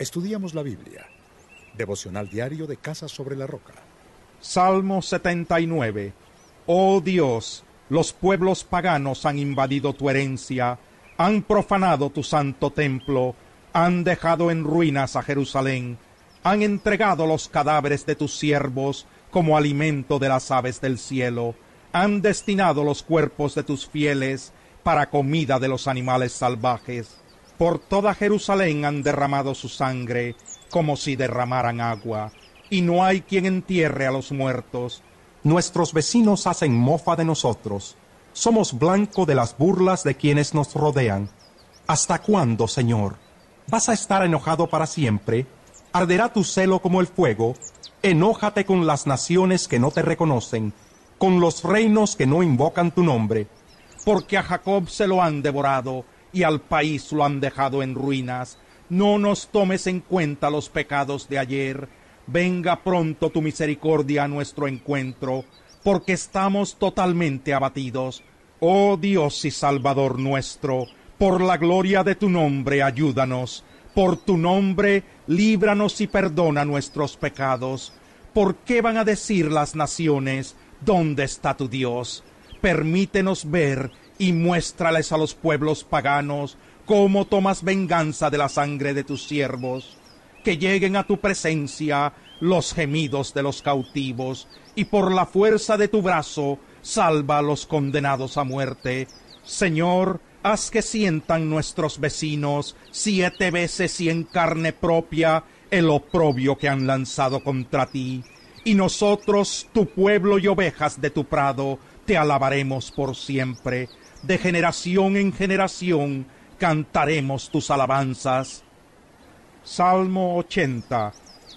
Estudiamos la Biblia. Devocional diario de Casa sobre la Roca. Salmo 79. Oh Dios, los pueblos paganos han invadido tu herencia, han profanado tu santo templo, han dejado en ruinas a Jerusalén, han entregado los cadáveres de tus siervos como alimento de las aves del cielo, han destinado los cuerpos de tus fieles para comida de los animales salvajes. Por toda Jerusalén han derramado su sangre como si derramaran agua, y no hay quien entierre a los muertos. Nuestros vecinos hacen mofa de nosotros. Somos blanco de las burlas de quienes nos rodean. ¿Hasta cuándo, Señor? ¿Vas a estar enojado para siempre? ¿Arderá tu celo como el fuego? Enójate con las naciones que no te reconocen, con los reinos que no invocan tu nombre. Porque a Jacob se lo han devorado y al país lo han dejado en ruinas. No nos tomes en cuenta los pecados de ayer. Venga pronto tu misericordia a nuestro encuentro, porque estamos totalmente abatidos. Oh Dios y Salvador nuestro, por la gloria de tu nombre ayúdanos. Por tu nombre líbranos y perdona nuestros pecados. ¿Por qué van a decir las naciones, ¿dónde está tu Dios? Permítenos ver y muéstrales a los pueblos paganos cómo tomas venganza de la sangre de tus siervos. Que lleguen a tu presencia los gemidos de los cautivos, y por la fuerza de tu brazo salva a los condenados a muerte. Señor, haz que sientan nuestros vecinos siete veces y en carne propia el oprobio que han lanzado contra ti. Y nosotros, tu pueblo y ovejas de tu prado, te alabaremos por siempre de generación en generación cantaremos tus alabanzas. Salmo 80.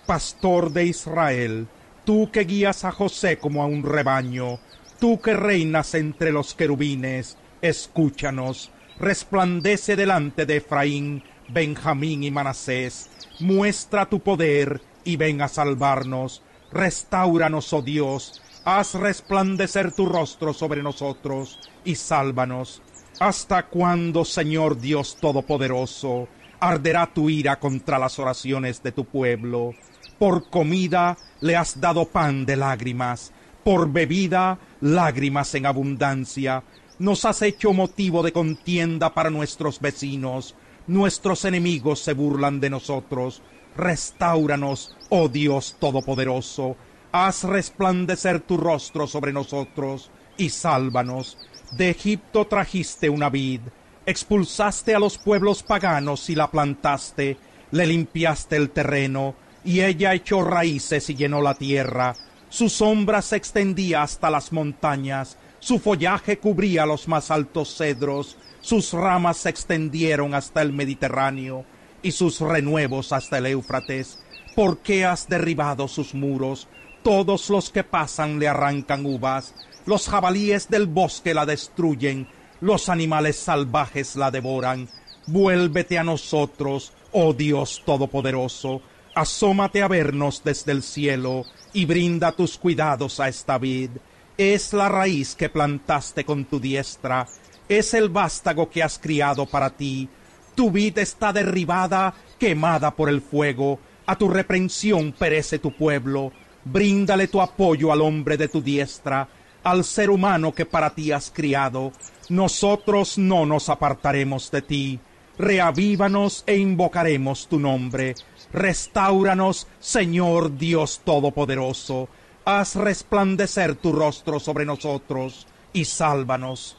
Pastor de Israel, tú que guías a José como a un rebaño, tú que reinas entre los querubines, escúchanos, resplandece delante de Efraín, Benjamín y Manasés, muestra tu poder y ven a salvarnos, restauranos, oh Dios, haz resplandecer tu rostro sobre nosotros y sálvanos. ¿Hasta cuándo, Señor Dios Todopoderoso, arderá tu ira contra las oraciones de tu pueblo? Por comida le has dado pan de lágrimas, por bebida lágrimas en abundancia. Nos has hecho motivo de contienda para nuestros vecinos. Nuestros enemigos se burlan de nosotros. Restauranos, oh Dios Todopoderoso haz resplandecer tu rostro sobre nosotros y sálvanos. De Egipto trajiste una vid, expulsaste a los pueblos paganos y la plantaste, le limpiaste el terreno, y ella echó raíces y llenó la tierra. Su sombra se extendía hasta las montañas, su follaje cubría los más altos cedros, sus ramas se extendieron hasta el Mediterráneo, y sus renuevos hasta el Éufrates. ¿Por qué has derribado sus muros? Todos los que pasan le arrancan uvas, los jabalíes del bosque la destruyen, los animales salvajes la devoran. Vuélvete a nosotros, oh Dios Todopoderoso, asómate a vernos desde el cielo y brinda tus cuidados a esta vid. Es la raíz que plantaste con tu diestra, es el vástago que has criado para ti. Tu vid está derribada, quemada por el fuego, a tu reprensión perece tu pueblo Bríndale tu apoyo al hombre de tu diestra, al ser humano que para ti has criado. Nosotros no nos apartaremos de ti. Reavívanos e invocaremos tu nombre. Restáuranos, Señor Dios Todopoderoso. Haz resplandecer tu rostro sobre nosotros y sálvanos.